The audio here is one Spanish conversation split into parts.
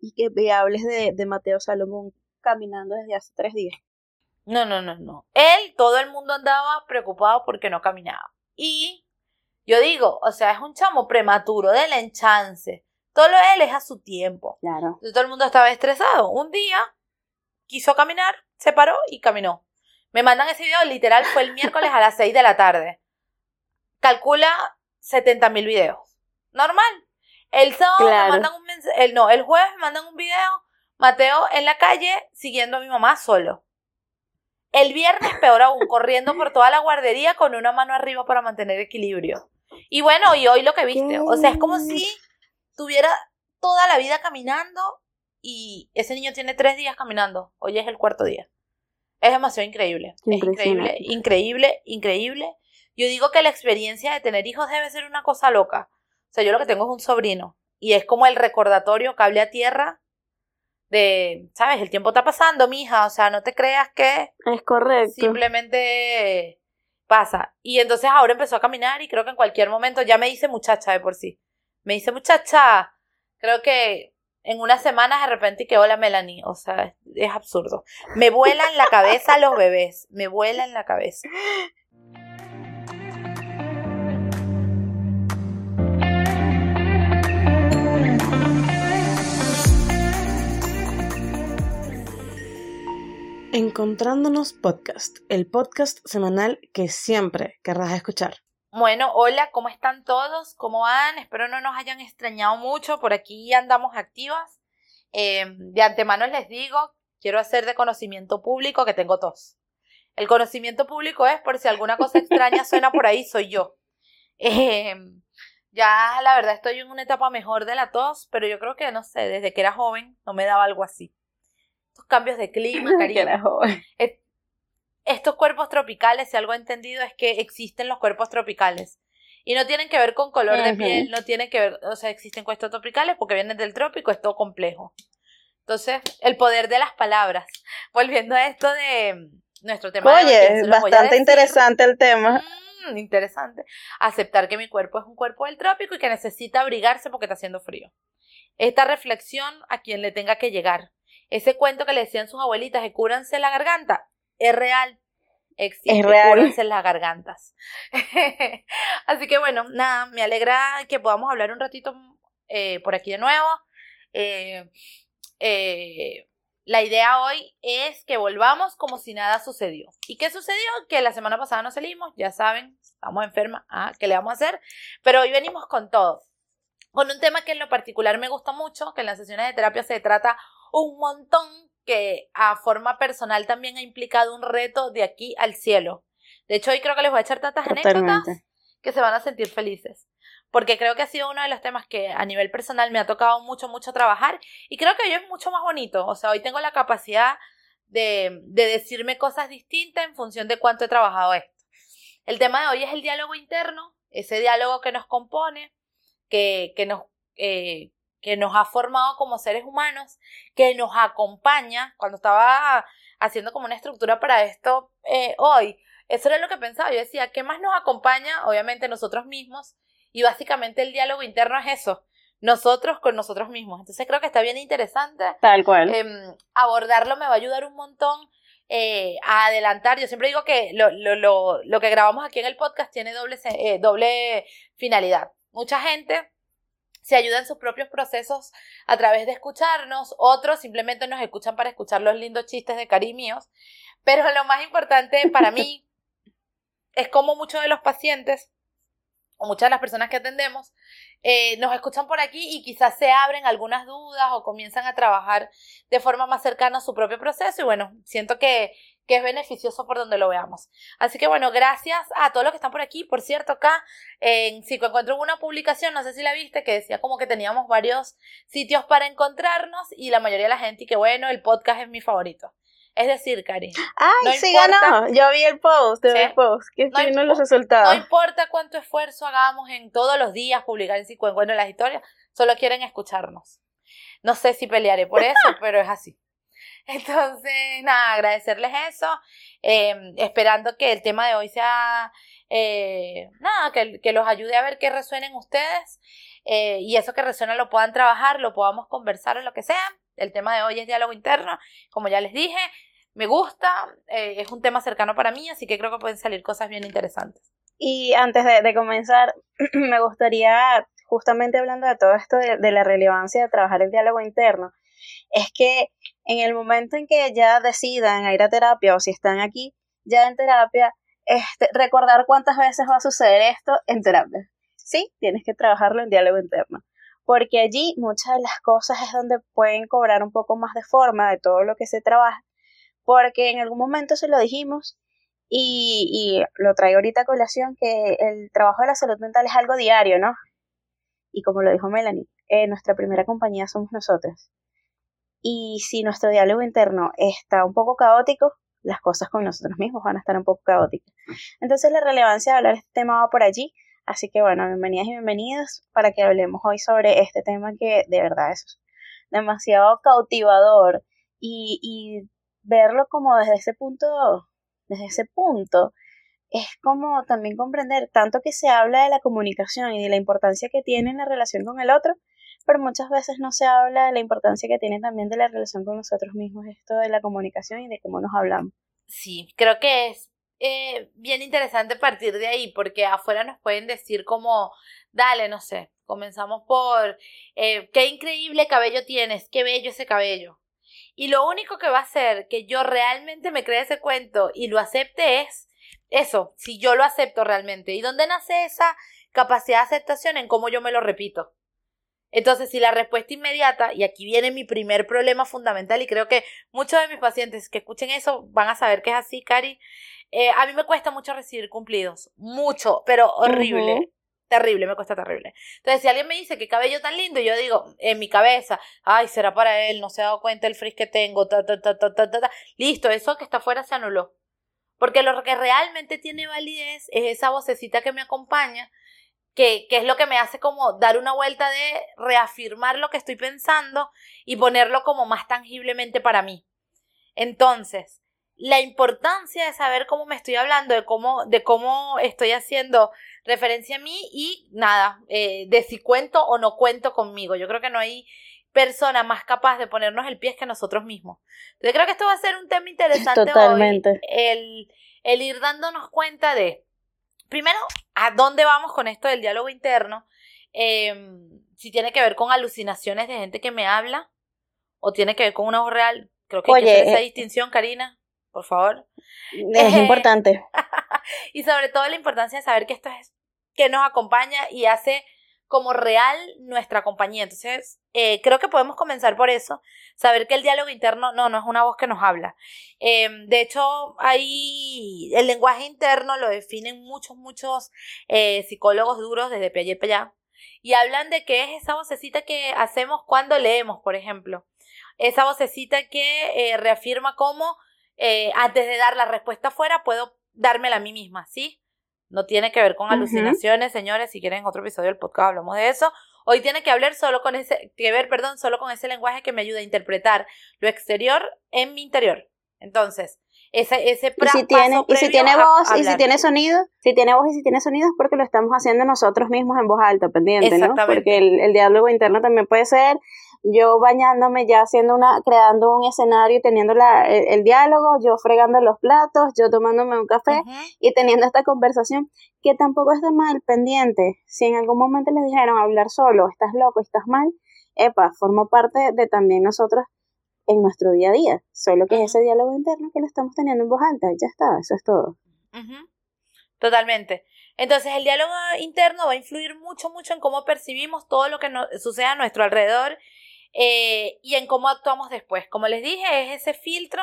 y que hables de, de Mateo Salomón caminando desde hace tres días. No, no, no, no. Él, todo el mundo andaba preocupado porque no caminaba. Y yo digo, o sea, es un chamo prematuro, denle en chance. Todo lo de él es a su tiempo. Claro. todo el mundo estaba estresado. Un día quiso caminar, se paró y caminó. Me mandan ese video, literal, fue el miércoles a las 6 de la tarde. Calcula 70 mil videos. Normal. El sábado me mandan un mensaje, no, el jueves me mandan un video, Mateo en la calle siguiendo a mi mamá solo. El viernes, peor aún, corriendo por toda la guardería con una mano arriba para mantener equilibrio. Y bueno, y hoy lo que viste, o sea, es como si tuviera toda la vida caminando y ese niño tiene tres días caminando. Hoy es el cuarto día. Es demasiado increíble. Es increíble, increíble, increíble. Yo digo que la experiencia de tener hijos debe ser una cosa loca. O sea, yo lo que tengo es un sobrino y es como el recordatorio cable a tierra de, ¿sabes? El tiempo está pasando, mija, o sea, no te creas que es correcto. Simplemente pasa. Y entonces ahora empezó a caminar y creo que en cualquier momento ya me dice muchacha de por sí. Me dice muchacha. Creo que en unas semanas de repente que hola Melanie, o sea, es, absurdo. Me vuelan la cabeza los bebés, me vuelan la cabeza. Encontrándonos Podcast, el podcast semanal que siempre querrás escuchar. Bueno, hola, ¿cómo están todos? ¿Cómo van? Espero no nos hayan extrañado mucho. Por aquí andamos activas. Eh, de antemano les digo, quiero hacer de conocimiento público que tengo tos. El conocimiento público es por si alguna cosa extraña suena por ahí, soy yo. Eh, ya la verdad estoy en una etapa mejor de la tos, pero yo creo que, no sé, desde que era joven no me daba algo así cambios de clima, cariño. Estos cuerpos tropicales, si algo he entendido, es que existen los cuerpos tropicales. Y no tienen que ver con color de piel, no tienen que ver, o sea, existen cuerpos tropicales porque vienen del trópico, es todo complejo. Entonces, el poder de las palabras. Volviendo a esto de nuestro tema. Oye, bastante interesante el tema. Mm, interesante. Aceptar que mi cuerpo es un cuerpo del trópico y que necesita abrigarse porque está haciendo frío. Esta reflexión a quien le tenga que llegar. Ese cuento que le decían sus abuelitas de cúranse la garganta, es real. Existe, es real. cúranse las gargantas. Así que bueno, nada, me alegra que podamos hablar un ratito eh, por aquí de nuevo. Eh, eh, la idea hoy es que volvamos como si nada sucedió. ¿Y qué sucedió? Que la semana pasada no salimos, ya saben, estamos enfermas, ah, ¿qué le vamos a hacer? Pero hoy venimos con todo. Con un tema que en lo particular me gusta mucho, que en las sesiones de terapia se trata un montón que a forma personal también ha implicado un reto de aquí al cielo. De hecho, hoy creo que les voy a echar tantas anécdotas que se van a sentir felices. Porque creo que ha sido uno de los temas que a nivel personal me ha tocado mucho, mucho trabajar. Y creo que hoy es mucho más bonito. O sea, hoy tengo la capacidad de, de decirme cosas distintas en función de cuánto he trabajado esto. El tema de hoy es el diálogo interno, ese diálogo que nos compone, que, que nos, eh, que nos ha formado como seres humanos, que nos acompaña. Cuando estaba haciendo como una estructura para esto eh, hoy, eso era lo que pensaba. Yo decía, ¿qué más nos acompaña? Obviamente nosotros mismos. Y básicamente el diálogo interno es eso, nosotros con nosotros mismos. Entonces creo que está bien interesante. Tal cual. Em, abordarlo me va a ayudar un montón eh, a adelantar. Yo siempre digo que lo, lo, lo, lo, que grabamos aquí en el podcast tiene doble, eh, doble finalidad. Mucha gente se ayudan sus propios procesos a través de escucharnos, otros simplemente nos escuchan para escuchar los lindos chistes de Cari míos, pero lo más importante para mí es como muchos de los pacientes o muchas de las personas que atendemos eh, nos escuchan por aquí y quizás se abren algunas dudas o comienzan a trabajar de forma más cercana a su propio proceso y bueno, siento que que es beneficioso por donde lo veamos. Así que bueno, gracias a todos los que están por aquí. Por cierto, acá en Psico encuentro una publicación, no sé si la viste, que decía como que teníamos varios sitios para encontrarnos y la mayoría de la gente y que bueno, el podcast es mi favorito. Es decir, Cari. Ay, sí ganó. Yo vi el post, el post, que no, los resultados. No importa cuánto esfuerzo hagamos en todos los días publicar en Psico Encuentro las historias, solo quieren escucharnos. No sé si pelearé por eso, pero es así. Entonces, nada, agradecerles eso, em, esperando que el tema de hoy sea eh, nada, que, que, los ayude a ver qué resuenen ustedes eh, y eso que resuena lo puedan trabajar, lo podamos conversar o lo que sea. El tema de hoy es diálogo interno, como ya les dije, me gusta, eh, es un tema cercano para mí, así que creo que pueden salir cosas bien interesantes. Y antes de, comenzar, me gustaría, justamente hablando de todo esto de, la relevancia de trabajar el diálogo interno, es que en el momento en que ya decidan ir a terapia o si están aquí ya en terapia, este, recordar cuántas veces va a suceder esto en terapia. Sí, tienes que trabajarlo en diálogo interno, porque allí muchas de las cosas es donde pueden cobrar un poco más de forma de todo lo que se trabaja, porque en algún momento se lo dijimos y, y lo traigo ahorita a colación, que el trabajo de la salud mental es algo diario, ¿no? Y como lo dijo Melanie, eh, nuestra primera compañía somos nosotros. Y si nuestro diálogo interno está un poco caótico, las cosas con nosotros mismos van a estar un poco caóticas. Entonces la relevancia de hablar este tema va por allí. Así que bueno, bienvenidas y bienvenidos para que hablemos hoy sobre este tema que de verdad es demasiado cautivador y verlo como desde ese punto, desde ese punto, es como también comprender tanto que se habla de la comunicación y de la importancia que tiene en la relación con el otro, pero muchas veces no se habla de la importancia que tiene también de la relación con nosotros mismos, esto de la comunicación y de cómo nos hablamos. Sí, creo que es eh, bien interesante partir de ahí, porque afuera nos pueden decir como, dale, no sé, comenzamos por, eh, qué increíble cabello tienes, qué bello ese cabello. Y lo único que va a hacer que yo realmente me crea ese cuento y lo acepte es eso, si yo lo acepto realmente. ¿Y dónde nace esa capacidad de aceptación? En cómo yo me lo repito. Entonces, si la respuesta inmediata, y aquí viene mi primer problema fundamental, y creo que muchos de mis pacientes que escuchen eso van a saber que es así, Cari, eh, a mí me cuesta mucho recibir cumplidos, mucho, pero horrible. Terrible, me cuesta terrible. Entonces, si alguien me dice que cabello tan lindo, yo digo en mi cabeza, ay, será para él, no se ha dado cuenta el frizz que tengo, ta, ta, ta, ta, ta, ta. Listo, eso que está afuera se anuló. Porque lo que realmente tiene validez es esa vocecita que me acompaña, que, que es lo que me hace como dar una vuelta de reafirmar lo que estoy pensando y ponerlo como más tangiblemente para mí. Entonces, la importancia de saber cómo me estoy hablando, de cómo, de cómo estoy haciendo referencia a mí y nada, eh, de si cuento o no cuento conmigo. Yo creo que no hay persona más capaz de ponernos el pie que nosotros mismos. Entonces creo que esto va a ser un tema interesante Totalmente. el, el ir dándonos cuenta de, primero, a dónde vamos con esto del diálogo interno, em, si tiene que ver con alucinaciones de gente que me habla o tiene que ver con una voz real. Creo que hay que hacer esa eh, distinción, Karina por favor. Es importante. y sobre todo la importancia de saber que esto es que nos acompaña y hace como real nuestra compañía. Entonces, eh, creo que podemos comenzar por eso, saber que el diálogo interno no, no es una voz que nos habla. Em, de hecho, hay el lenguaje interno lo definen muchos, muchos eh, psicólogos duros desde Piaget para y hablan de que es esa vocecita que hacemos cuando leemos, por ejemplo. Esa vocecita que eh, reafirma cómo eh, antes de dar la respuesta fuera, puedo dármela a mí misma, ¿sí? No tiene que ver con alucinaciones, señores. Si quieren otro episodio del podcast hablamos de eso. Hoy tiene que hablar solo con ese, que ver, perdón, solo con ese lenguaje que me ayuda a interpretar lo exterior en mi interior. Entonces, ese, ese y si tiene, y si tiene voz y si tiene sonido, si tiene voz y si tiene sonido es porque lo estamos haciendo nosotros mismos en voz alta, pendiente, ¿no? Porque el, el diálogo interno también puede ser yo bañándome ya haciendo una, creando un escenario y teniendo la, el, diálogo, yo fregando los platos, yo tomándome un café y teniendo esta conversación, que tampoco está mal pendiente. Si en algún momento les dijeron hablar solo, estás loco, estás mal, epa, forma parte de también nosotros en nuestro día a día, solo que es ese diálogo interno que lo estamos teniendo en voz alta, ya está, eso es todo. Totalmente. Entonces el diálogo interno va a influir mucho, mucho en cómo percibimos todo lo que nos sucede a nuestro alrededor eh, y en cómo actuamos después. Como les dije, es ese filtro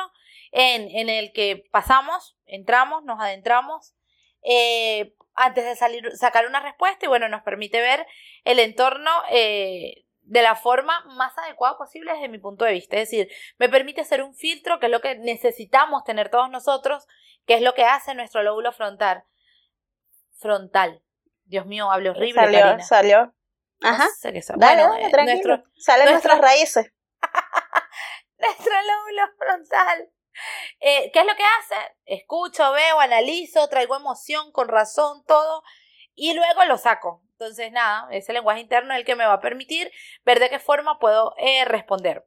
en, en el que pasamos, entramos, nos adentramos, eh, antes de salir, sacar una respuesta y bueno, nos permite ver el entorno eh, de la forma más adecuada posible desde mi punto de vista. Es decir, me permite hacer un filtro, que es lo que necesitamos tener todos nosotros, que es lo que hace nuestro lóbulo frontal. Frontal. Dios mío, hablé horrible. Salió, salió. Ajá. Dale, dale, tranquilo. Salen nuestras raíces. nuestro lóbulo frontal. Eh, ¿Qué es lo que hace? Escucho, veo, analizo, traigo emoción, con razón, todo, y luego lo saco. Entonces, nada, ese lenguaje interno es el que me va a permitir ver de qué forma puedo eh, responder.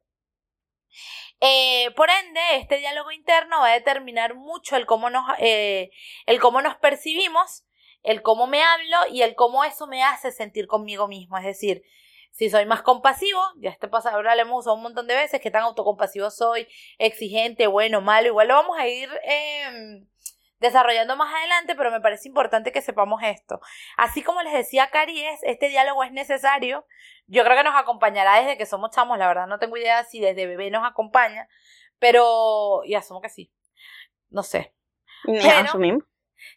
Eh, por ende, este diálogo interno va a determinar mucho el cómo nos, el cómo nos percibimos, el cómo me hablo y el cómo eso me hace sentir conmigo mismo. Es decir, si soy más compasivo, ya este ahora le hemos usado un montón de veces que tan autocompasivo soy, exigente, bueno, malo, igual lo vamos a ir em, desarrollando más adelante, pero me parece importante que sepamos esto. Así como les decía Cari, este diálogo es necesario. Yo creo que nos acompañará desde que somos chamos, la verdad no tengo idea si desde bebé nos acompaña, pero y asumo que sí. No sé. Pero,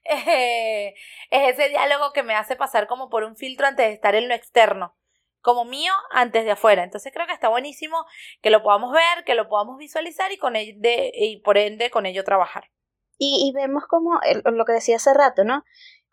eh, es ese diálogo que me hace pasar como por un filtro antes de estar en lo externo como mío antes de afuera. Entonces creo que está buenísimo que lo podamos ver, que lo podamos visualizar y, con de, y por ende con ello trabajar. Y, vemos como lo que decía hace rato, ¿no?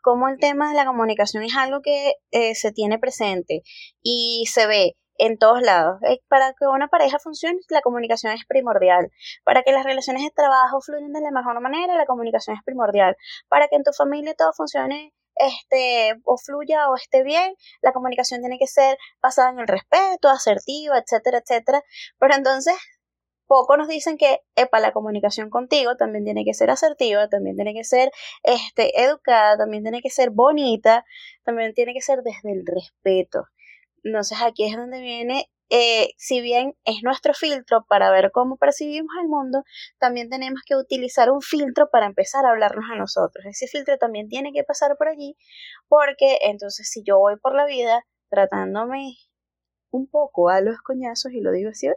Como el tema de la comunicación es algo que eh, se tiene presente y se ve en todos lados. Eh, para que una pareja funcione, la comunicación es primordial. Para que las relaciones de trabajo fluyan de la mejor manera, la comunicación es primordial. Para que en tu familia todo funcione este, o fluya o esté bien, la comunicación tiene que ser basada en el respeto, asertiva, etcétera, etcétera. Pero entonces, poco nos dicen que, epa, la comunicación contigo también tiene que ser asertiva, también tiene que ser, este, educada, también tiene que ser bonita, también tiene que ser desde el respeto. Entonces aquí es donde viene eh, si bien es nuestro filtro para ver cómo percibimos el mundo, también tenemos que utilizar un filtro para empezar a hablarnos a nosotros. Ese filtro también tiene que pasar por allí, porque entonces si yo voy por la vida tratándome un poco a los coñazos, y lo digo así,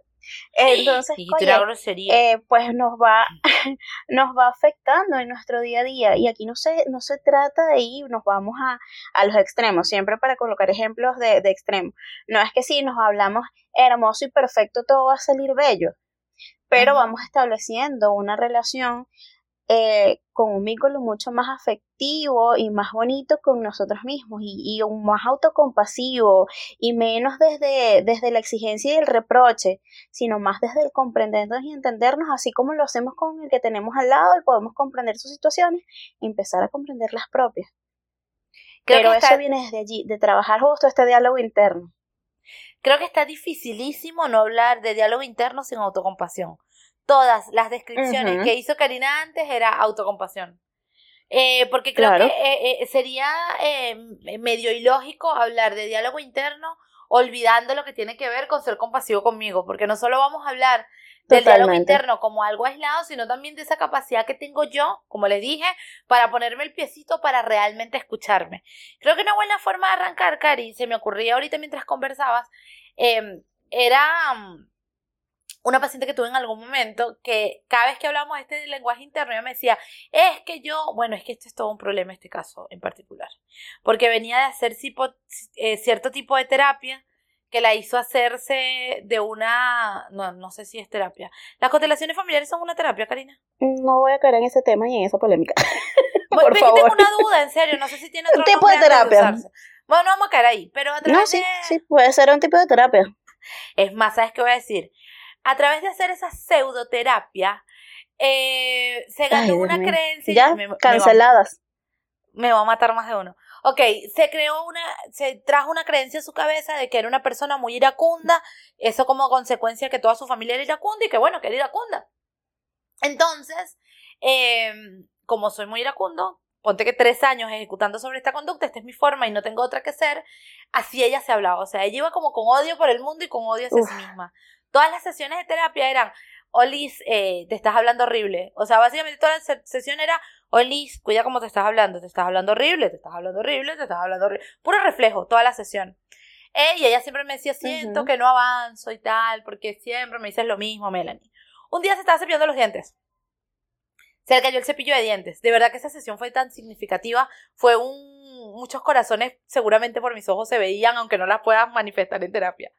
entonces, eh, pues nos va, nos va afectando en nuestro día a día. Y aquí no se, no se trata de ir, nos vamos a, a los extremos, siempre para colocar ejemplos de, de extremos. No es que si nos hablamos hermoso y perfecto, todo va a salir bello. Pero vamos estableciendo una relación eh, con un vínculo mucho más afectivo y más bonito con nosotros mismos y, y, un más autocompasivo y menos desde, desde la exigencia y el reproche, sino más desde el comprendernos y entendernos así como lo hacemos con el que tenemos al lado y podemos comprender sus situaciones y empezar a comprender las propias. Pero eso viene desde allí, de trabajar justo este diálogo interno. Creo que está dificilísimo no hablar de diálogo interno sin autocompasión todas las descripciones que hizo Karina antes era autocompasión. Eh, porque creo que eh, eh, sería medio ilógico hablar de diálogo interno olvidando lo que tiene que ver con ser compasivo conmigo, porque no solo vamos a hablar del diálogo interno como algo aislado, sino también de esa capacidad que tengo yo, como les dije, para ponerme el piecito para realmente escucharme. Creo que una buena forma de arrancar, Cari, se me ocurría ahorita mientras conversabas, era mm, una paciente que tuve en algún momento que cada vez que hablábamos de este lenguaje interno ella me decía, es que yo, bueno, es que este es todo un problema este caso en particular, porque venía de hacer eh, cierto tipo de terapia que la hizo hacerse de una, no, no sé si es terapia. ¿Las constelaciones familiares son una terapia, Karina? No voy a caer en ese tema y en esa polémica. Por favor. Tengo una duda, en serio, no sé si tiene otro tipo de terapia. bueno, no vamos a caer ahí, pero a través No, sí, sí, puede ser un tipo de terapia. Es más, ¿sabes qué voy a decir? A través de hacer esa pseudoterapia, eh, se ganó una creencia. Ya, canceladas. Me va, a matar más de uno. Ok, se creó una, se trajo una creencia a su cabeza de que era una persona muy iracunda, eso como consecuencia que toda su familia era iracunda y que bueno, que era iracunda. Entonces, em, como soy muy iracundo, ponte que tres años ejecutando sobre esta conducta, esta es mi forma y no tengo otra que ser, así ella se hablaba. O sea, ella iba como con odio por el mundo y con odio hacia sí misma. Todas las sesiones de terapia eran, Olis, eh, te estás hablando horrible. O sea, básicamente toda la sesión era, Olis, cuida cómo te estás hablando, te estás hablando horrible, te estás hablando horrible, te estás hablando horrible. Puro reflejo, toda la sesión. Eh, y ella siempre me decía, siento que no avanzo y tal, porque siempre me dices lo mismo, Melanie. Un día se estaba cepillando los dientes. Se le cayó el cepillo de dientes. De verdad que esa sesión fue tan significativa. Fue un... Muchos corazones seguramente por mis ojos se veían, aunque no las puedas manifestar en terapia.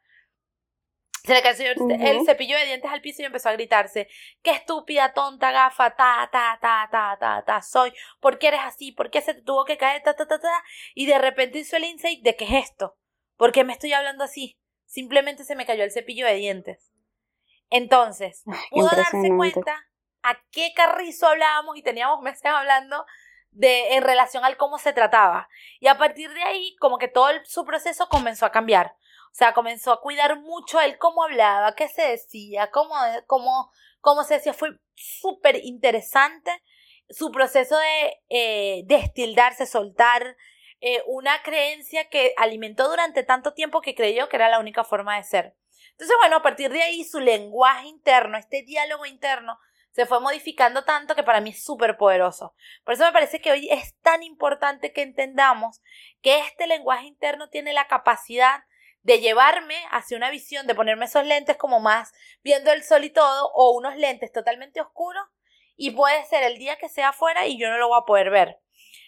Se le cayó el cepillo de dientes al piso y empezó a gritarse, qué estúpida, tonta, gafa, ta, ta, ta, ta, ta, ta, soy, ¿por qué eres así? ¿Por qué se te tuvo que caer, ta, ta, ta, ta? Y de repente hizo el insight de qué es esto, ¿por qué me estoy hablando así? Simplemente se me cayó el cepillo de dientes. Entonces, pudo darse cuenta a qué carrizo hablábamos y teníamos meses hablando de, en relación al cómo se trataba. Y a partir de ahí, como que todo su proceso comenzó a cambiar. O sea, comenzó a cuidar mucho él cómo hablaba, qué se decía, cómo, cómo, cómo se decía. Fue súper interesante su proceso de eh, destildarse, soltar eh, una creencia que alimentó durante tanto tiempo que creyó que era la única forma de ser. Entonces, bueno, a partir de ahí su lenguaje interno, este diálogo interno, se fue modificando tanto que para mí es súper poderoso. Por eso me parece que hoy es tan importante que entendamos que este lenguaje interno tiene la capacidad de llevarme hacia una visión, de ponerme esos lentes como más viendo el sol y todo, o unos lentes totalmente oscuros, y puede ser el día que sea afuera y yo no lo voy a poder ver.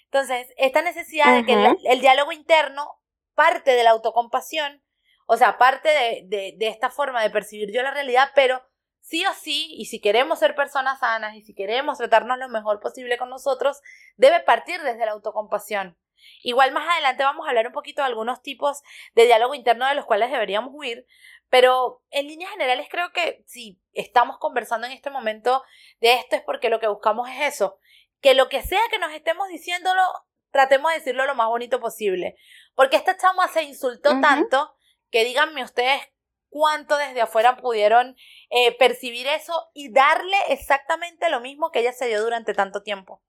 Entonces, esta necesidad de que el, diálogo interno parte de la autocompasión, o sea, parte de, de, de esta forma de percibir yo la realidad, pero sí o sí, y si queremos ser personas sanas y si queremos tratarnos lo mejor posible con nosotros, debe partir desde la autocompasión. Igual más adelante vamos a hablar un poquito de algunos tipos de diálogo interno de los cuales deberíamos huir, pero en líneas generales creo que si estamos conversando en este momento de esto es porque lo que buscamos es eso, que lo que sea que nos estemos diciéndolo, tratemos de decirlo lo más bonito posible. Porque esta chama se insultó tanto que díganme ustedes cuánto desde afuera pudieron eh, percibir eso y darle exactamente lo mismo que ella se dio durante tanto tiempo.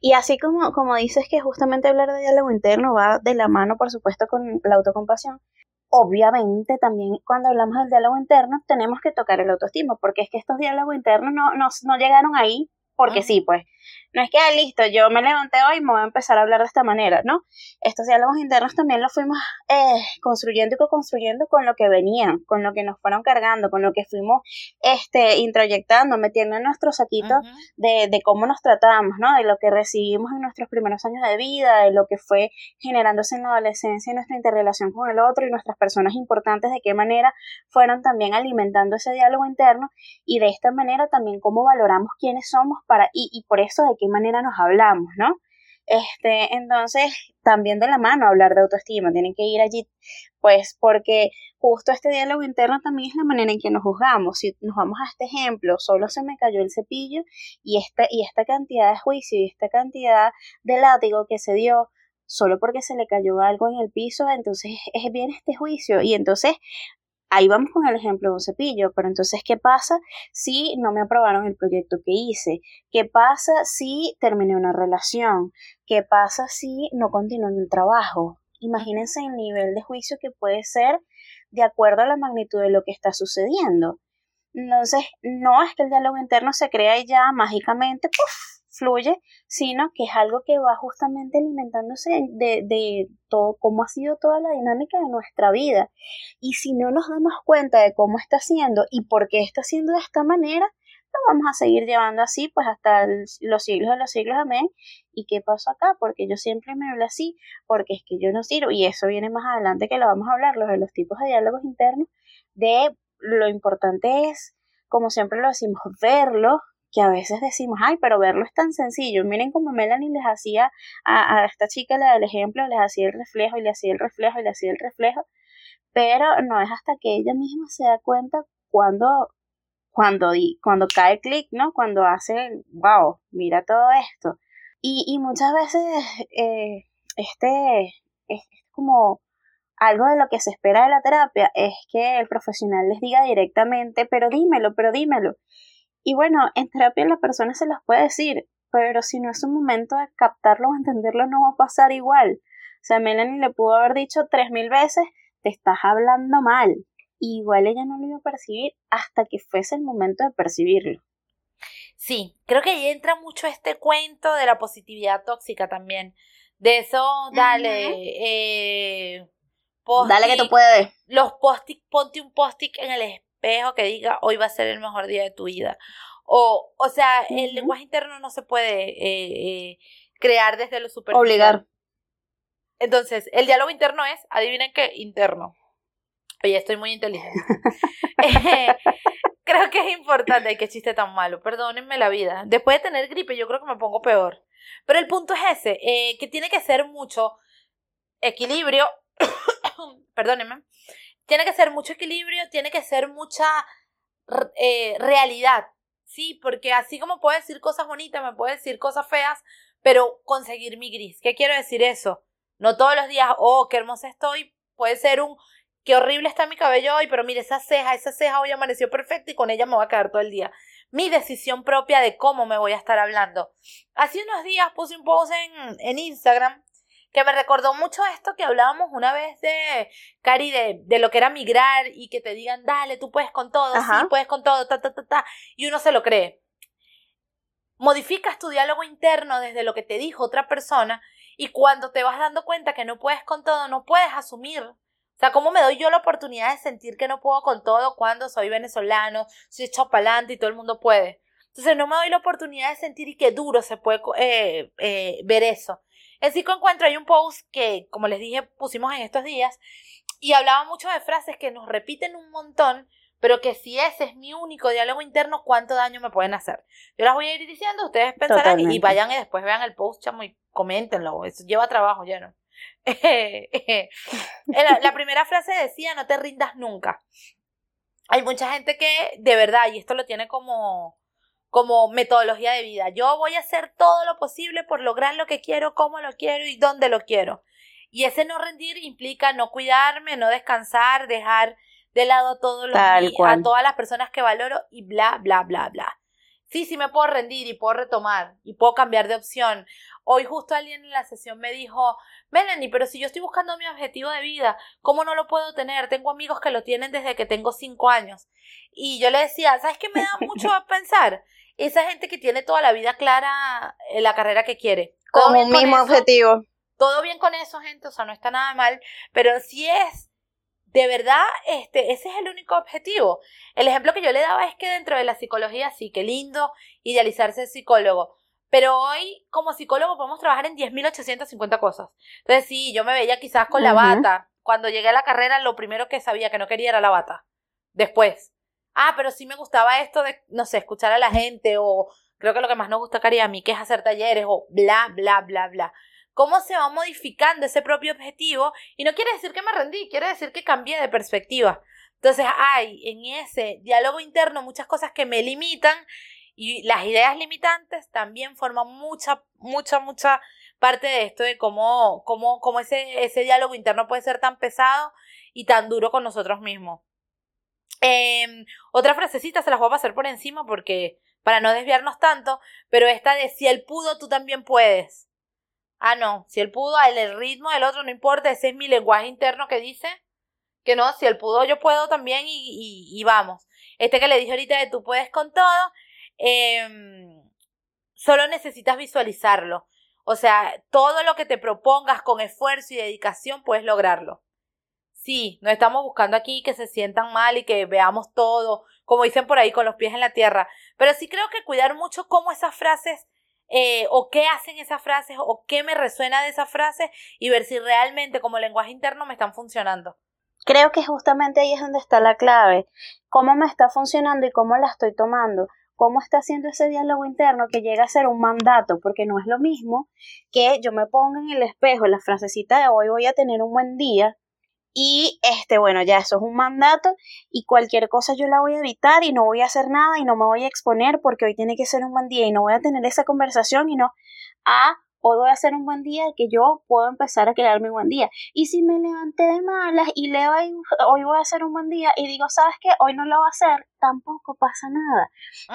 Y así como, como dices que justamente hablar de diálogo interno va de la mano, por supuesto, con la autocompasión, obviamente también cuando hablamos del diálogo interno tenemos que tocar el autoestima, porque es que estos diálogos internos no, no, no llegaron ahí porque sí, pues. No es que, ah, listo, yo me levanté hoy y me voy a empezar a hablar de esta manera, ¿no? Estos diálogos internos también los fuimos eh, construyendo y co-construyendo con lo que venían, con lo que nos fueron cargando, con lo que fuimos este, introyectando, metiendo en nuestro saquito de, de cómo nos tratamos, ¿no? De lo que recibimos en nuestros primeros años de vida, de lo que fue generándose en la adolescencia, nuestra interrelación con el otro y nuestras personas importantes, de qué manera fueron también alimentando ese diálogo interno y de esta manera también cómo valoramos quiénes somos para, y, y por eso de qué manera nos hablamos, ¿no? Este, entonces, también de la mano hablar de autoestima, tienen que ir allí, pues, porque justo este diálogo interno también es la manera en que nos juzgamos. Si nos vamos a este ejemplo, solo se me cayó el cepillo y esta, y esta cantidad de juicio y esta cantidad de látigo que se dio solo porque se le cayó algo en el piso, entonces es bien este juicio y entonces Ahí vamos con el ejemplo de un cepillo, pero entonces, ¿qué pasa si no me aprobaron el proyecto que hice? ¿Qué pasa si terminé una relación? ¿Qué pasa si no continúo en el trabajo? Imagínense el nivel de juicio que puede ser de acuerdo a la magnitud de lo que está sucediendo. Entonces, no es que el diálogo interno se crea y ya mágicamente, ¡puf! Fluye, sino que es algo que va justamente alimentándose de, de todo, cómo ha sido toda la dinámica de nuestra vida. Y si no nos damos cuenta de cómo está siendo y por qué está siendo de esta manera, lo vamos a seguir llevando así, pues hasta los siglos de los siglos, amén. ¿Y qué pasó acá? Porque yo siempre me hablo así, porque es que yo no sirvo, y eso viene más adelante que lo vamos a hablar, los de los tipos de diálogos internos, de lo importante es, como siempre lo decimos, verlo, que a veces decimos, ay, pero verlo es tan sencillo. Miren cómo Melanie les hacía a, a esta chica la del ejemplo, les hacía el reflejo y le hacía el reflejo y le hacía el reflejo, pero no es hasta que ella misma se da cuenta cuando, cuando, cuando cae clic, ¿no? Cuando hace, wow, mira todo esto. Y, y muchas veces eh, este es como algo de lo que se espera de la terapia es que el profesional les diga directamente, pero dímelo, pero dímelo. Y bueno, en terapia la persona se las puede decir, pero si no es un momento de captarlo o entenderlo, no va a pasar igual. O sea, Melanie le pudo haber dicho tres mil veces, te estás hablando mal. igual ella no lo iba a percibir hasta que fuese el momento de percibirlo. Sí, creo que ahí entra mucho este cuento de la positividad tóxica también. De eso, dale, eh, dale que tú puedes. Los post ponte un post-it en el espejo que diga hoy va a ser el mejor día de tu vida. O, o sea, el lenguaje interno no se puede eh, eh, crear desde lo superficial. Obligar. Entonces, el diálogo interno es, adivinen qué, interno. Oye, estoy muy inteligente. Eh, creo que es importante, que chiste tan malo, perdónenme la vida. Después de tener gripe, yo creo que me pongo peor. Pero el punto es ese, que tiene que ser mucho equilibrio, perdónenme, tiene que ser mucho equilibrio, tiene que ser mucha eh, realidad. Sí, porque así como puedo decir cosas bonitas, me puedo decir cosas feas, pero conseguir mi gris. ¿Qué quiero decir eso? No todos los días, oh, qué hermosa estoy. Puede ser un, qué horrible está mi cabello hoy, pero mire, esa ceja, esa ceja hoy amaneció perfecta y con ella me voy a quedar todo el día. Mi decisión propia de cómo me voy a estar hablando. Hace unos días puse un post en, en Instagram que me recordó mucho esto que hablábamos una vez de, Cari, de, de lo que era migrar y que te digan, dale, tú puedes con todo, sí, puedes con todo, ta, ta, ta, ta, y uno se lo cree. Modificas tu diálogo interno desde lo que te dijo otra persona y cuando te vas dando cuenta que no puedes con todo, no puedes asumir. O sea, ¿cómo me doy yo la oportunidad de sentir que no puedo con todo cuando soy venezolano, soy adelante y todo el mundo puede? Entonces no me doy la oportunidad de sentir y qué duro se puede eh, eh, ver eso. En Psico Encuentro hay un post que, como les dije, pusimos en estos días y hablaba mucho de frases que nos repiten un montón, pero que si ese es mi único diálogo interno, ¿cuánto daño me pueden hacer? Yo las voy a ir diciendo, ustedes pensarán y vayan y después vean el post, chamo, y coméntenlo. Eso lleva trabajo, ya no. la, la primera frase decía, no te rindas nunca. Hay mucha gente que, de verdad, y esto lo tiene como como metodología de vida. Yo voy a hacer todo lo posible por lograr lo que quiero, cómo lo quiero y dónde lo quiero. Y ese no rendir implica no cuidarme, no descansar, dejar de lado todo lo a todas las personas que valoro y bla, bla, bla, bla. Sí, sí me puedo rendir y puedo retomar y puedo cambiar de opción. Hoy justo alguien en la sesión me dijo, Melanie, pero si yo estoy buscando mi objetivo de vida, ¿cómo no lo puedo tener? Tengo amigos que lo tienen desde que tengo cinco años. Y yo le decía, ¿sabes qué me da mucho a pensar? Esa gente que tiene toda la vida clara en la carrera que quiere. Como un mismo objetivo. Todo bien con eso, gente, o sea, no está nada mal, pero si es de verdad, este, ese es el único objetivo. El ejemplo que yo le daba es que dentro de la psicología, sí, qué lindo idealizarse psicólogo. Pero hoy, como psicólogo, podemos trabajar en 10.850 cosas. Entonces, sí, yo me veía quizás con la bata. Cuando llegué a la carrera, lo primero que sabía que no quería era la bata. Después. Ah, pero sí me gustaba esto de, no sé, escuchar a la gente o creo que lo que más nos gustaría a mí que es hacer talleres o bla, bla, bla, bla cómo se va modificando ese propio objetivo y no quiere decir que me rendí, quiere decir que cambié de perspectiva. Entonces hay en ese diálogo interno muchas cosas que me limitan y las ideas limitantes también forman mucha, mucha, mucha parte de esto de cómo, cómo, cómo ese, ese diálogo interno puede ser tan pesado y tan duro con nosotros mismos. Em, otra frasecita se las voy a pasar por encima porque para no desviarnos tanto, pero esta de si él pudo, tú también puedes. Ah, no, si él pudo, el ritmo del otro no importa, ese es mi lenguaje interno que dice que no, si él pudo, yo puedo también y, y, vamos. Este que le dije ahorita de tú puedes con todo, eh, solo necesitas visualizarlo. O sea, todo lo que te propongas con esfuerzo y dedicación puedes lograrlo. Sí, no estamos buscando aquí que se sientan mal y que veamos todo, como dicen por ahí, con los pies en la tierra. Pero sí creo que cuidar mucho cómo esas frases eh, o qué hacen esas frases o qué me resuena de esas frases y ver si realmente como lenguaje interno me están funcionando. Creo que justamente ahí es donde está la clave. Cómo me está funcionando y cómo la estoy tomando. Cómo está haciendo ese diálogo interno que llega a ser un mandato, porque no es lo mismo que yo me ponga en el espejo la frasecita de hoy voy a tener un buen día y este, bueno, ya eso es un mandato y cualquier cosa yo la voy a evitar y no voy a hacer nada y no me voy a exponer porque hoy tiene que ser un buen día y no voy a tener esa conversación y no, ah, hoy voy a hacer un buen día que yo puedo empezar a crearme un buen día. Y si me levanté de malas y leo hoy voy a hacer un buen día y digo, ¿sabes qué? Hoy no lo voy a hacer, tampoco pasa nada.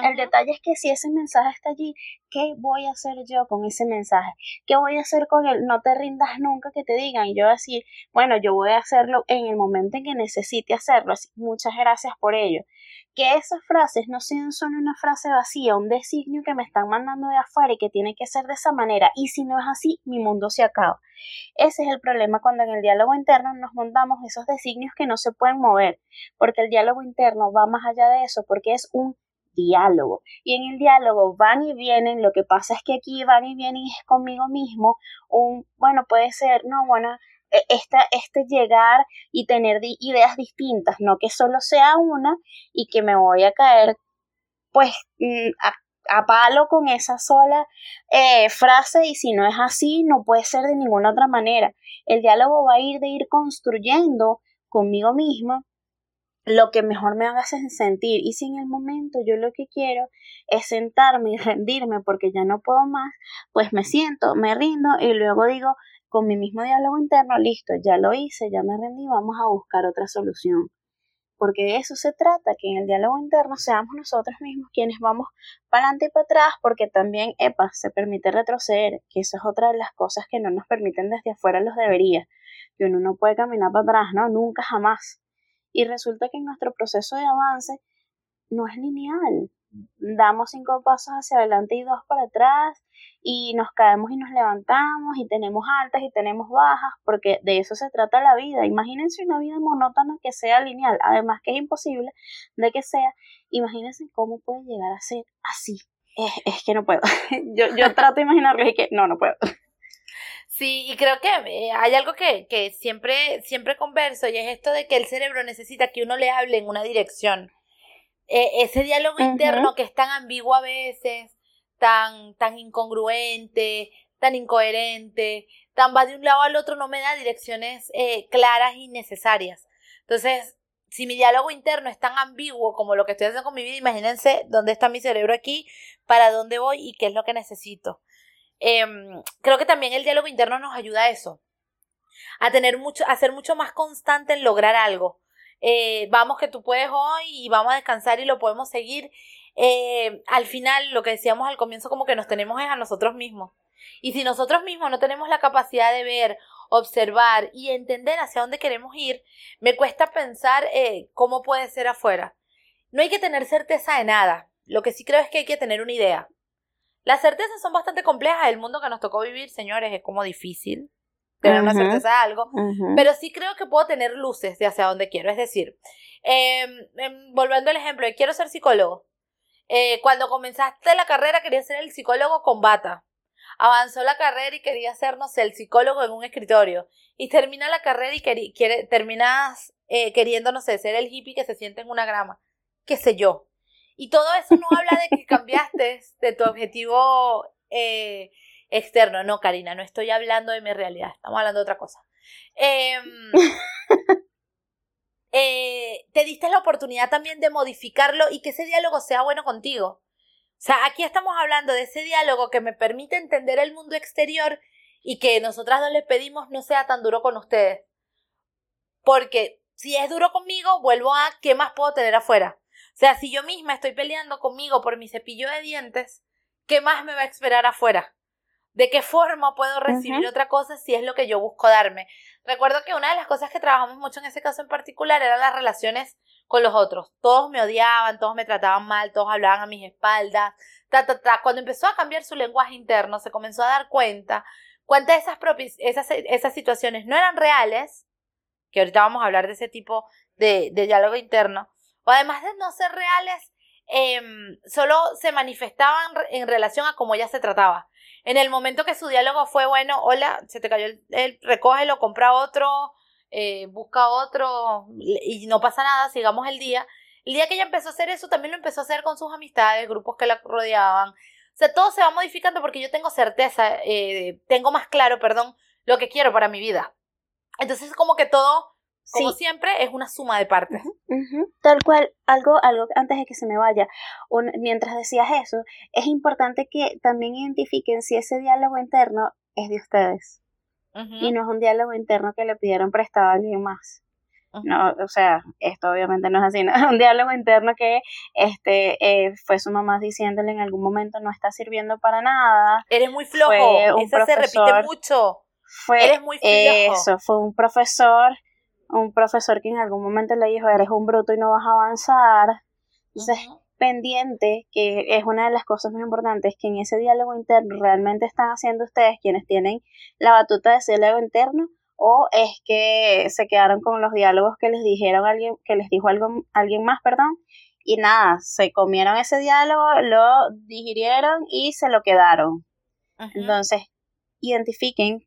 El detalle es que si ese mensaje está allí, ¿qué voy a hacer yo con ese mensaje? ¿Qué voy a hacer con él? No te rindas nunca que te digan y yo decir, bueno, yo voy a hacerlo en el momento en que necesite hacerlo, así muchas gracias por ello que esas frases no sean solo una frase vacía, un designio que me están mandando de afuera y que tiene que ser de esa manera, y si no es así, mi mundo se acaba. Ese es el problema cuando en el diálogo interno nos montamos esos designios que no se pueden mover, porque el diálogo interno va más allá de eso, porque es un diálogo. Y en el diálogo van y vienen, lo que pasa es que aquí van y vienen es conmigo mismo, un, bueno, puede ser, no, bueno, esta, este llegar y tener ideas distintas, no que solo sea una y que me voy a caer pues mm, a, palo con esa sola eh, frase y si no es así no puede ser de ninguna otra manera. El diálogo va a ir de ir construyendo conmigo misma lo que mejor me haga sentir. Y si en el momento yo lo que quiero es sentarme y rendirme porque ya no puedo más, pues me siento, me rindo y luego digo con mi mismo diálogo interno, listo, ya lo hice, ya me rendí, vamos a buscar otra solución. Porque de eso se trata, que en el diálogo interno seamos nosotros mismos quienes vamos para adelante y para atrás, porque también, epa, se permite retroceder, que eso es otra de las cosas que no nos permiten desde afuera los debería, que uno no puede caminar para atrás, ¿no? Nunca, jamás. Y resulta que en nuestro proceso de avance no es lineal. Damos cinco pasos hacia adelante y dos para atrás y nos caemos y nos levantamos y tenemos altas y tenemos bajas porque de eso se trata la vida. Imagínense una vida monótona que sea lineal, además que es imposible de que sea. Imagínense cómo puede llegar a ser así. Es, que no puedo. yo, yo trato de imaginarlo y que no, no puedo. Sí, y creo que eh, hay algo que, que siempre, siempre converso y es esto de que el cerebro necesita que uno le hable en una dirección. E, ese diálogo interno que es tan ambiguo a veces, tan, tan incongruente, tan incoherente, tan va de un lado al otro, no me da direcciones eh, claras y necesarias. Entonces, si mi diálogo interno es tan ambiguo como lo que estoy haciendo con mi vida, imagínense dónde está mi cerebro aquí, para dónde voy y qué es lo que necesito. Em, creo que también el diálogo interno nos ayuda a eso, a tener mucho, a ser mucho más constante en lograr algo. Eh, vamos que tú puedes hoy y vamos a descansar y lo podemos seguir. Eh, al final, lo que decíamos al comienzo, como que nos tenemos es a nosotros mismos. Y si nosotros mismos no tenemos la capacidad de ver, observar y entender hacia dónde queremos ir, me cuesta pensar eh, cómo puede ser afuera. No hay que tener certeza de nada. Lo que sí creo es que hay que tener una idea. Las certezas son bastante complejas. El mundo que nos tocó vivir, señores, es como difícil tener una certeza de algo. Pero sí creo que puedo tener luces de hacia dónde quiero. Es decir, em, em, volviendo al ejemplo, quiero ser psicólogo. Eh, cuando comenzaste la carrera querías ser el psicólogo con bata. Avanzó la carrera y quería ser, no sé, el psicólogo en un escritorio. Y termina la carrera y quiere, terminas eh, queriendo, no sé, ser el hippie que se siente en una grama. Qué sé yo. Y todo eso no habla de que cambiaste de tu objetivo eh, externo. No, Karina, no estoy hablando de mi realidad, estamos hablando de otra cosa. Em, eh, te diste la oportunidad también de modificarlo y que ese diálogo sea bueno contigo. O sea, aquí estamos hablando de ese diálogo que me permite entender el mundo exterior y que nosotras dos les pedimos no sea tan duro con ustedes. Porque si es duro conmigo, vuelvo a qué más puedo tener afuera. O sea, si yo misma estoy peleando conmigo por mi cepillo de dientes, ¿qué más me va a esperar afuera? ¿De qué forma puedo recibir otra cosa si es lo que yo busco darme? Recuerdo que una de las cosas que trabajamos mucho en ese caso en particular eran las relaciones con los otros. Todos me odiaban, todos me trataban mal, todos hablaban a mis espaldas. Ta, ta, ta. Cuando empezó a cambiar su lenguaje interno, se comenzó a dar cuenta cuántas de esas, esas, esas situaciones no eran reales, que ahorita vamos a hablar de ese tipo de, de diálogo interno, o además de no ser reales, em, solo se manifestaban en relación a cómo ella se trataba. En el momento que su diálogo fue bueno, hola, se te cayó el, recógelo, compra otro, eh, busca otro y no pasa nada, sigamos el día. El día que ella empezó a hacer eso, también lo empezó a hacer con sus amistades, grupos que la rodeaban. O sea, todo se va modificando porque yo tengo certeza, eh, tengo más claro, perdón, lo que quiero para mi vida. Entonces, como que todo como siempre, es una suma de partes. Tal cual, algo, algo antes de que se me vaya, mientras decías eso, es importante que también identifiquen si ese diálogo interno es de ustedes. Y no es un diálogo interno que le pidieron prestado a alguien más. No, o sea, esto obviamente no es así, es un diálogo interno que este eh, fue su mamá diciéndole en algún momento no está sirviendo para nada. Eres muy flojo, eso se repite mucho. Fue Eres muy flojo. Eso, fue un profesor un profesor que en algún momento le dijo, eres un bruto y no vas a avanzar. Entonces, pendiente, que es una de las cosas más importantes, que en ese diálogo interno realmente están haciendo ustedes quienes tienen la batuta de ese diálogo interno, o es que se quedaron con los diálogos que les dijeron alguien, que les dijo algo, alguien más, perdón, y nada, se comieron ese diálogo, lo digirieron y se lo quedaron. Entonces, identifiquen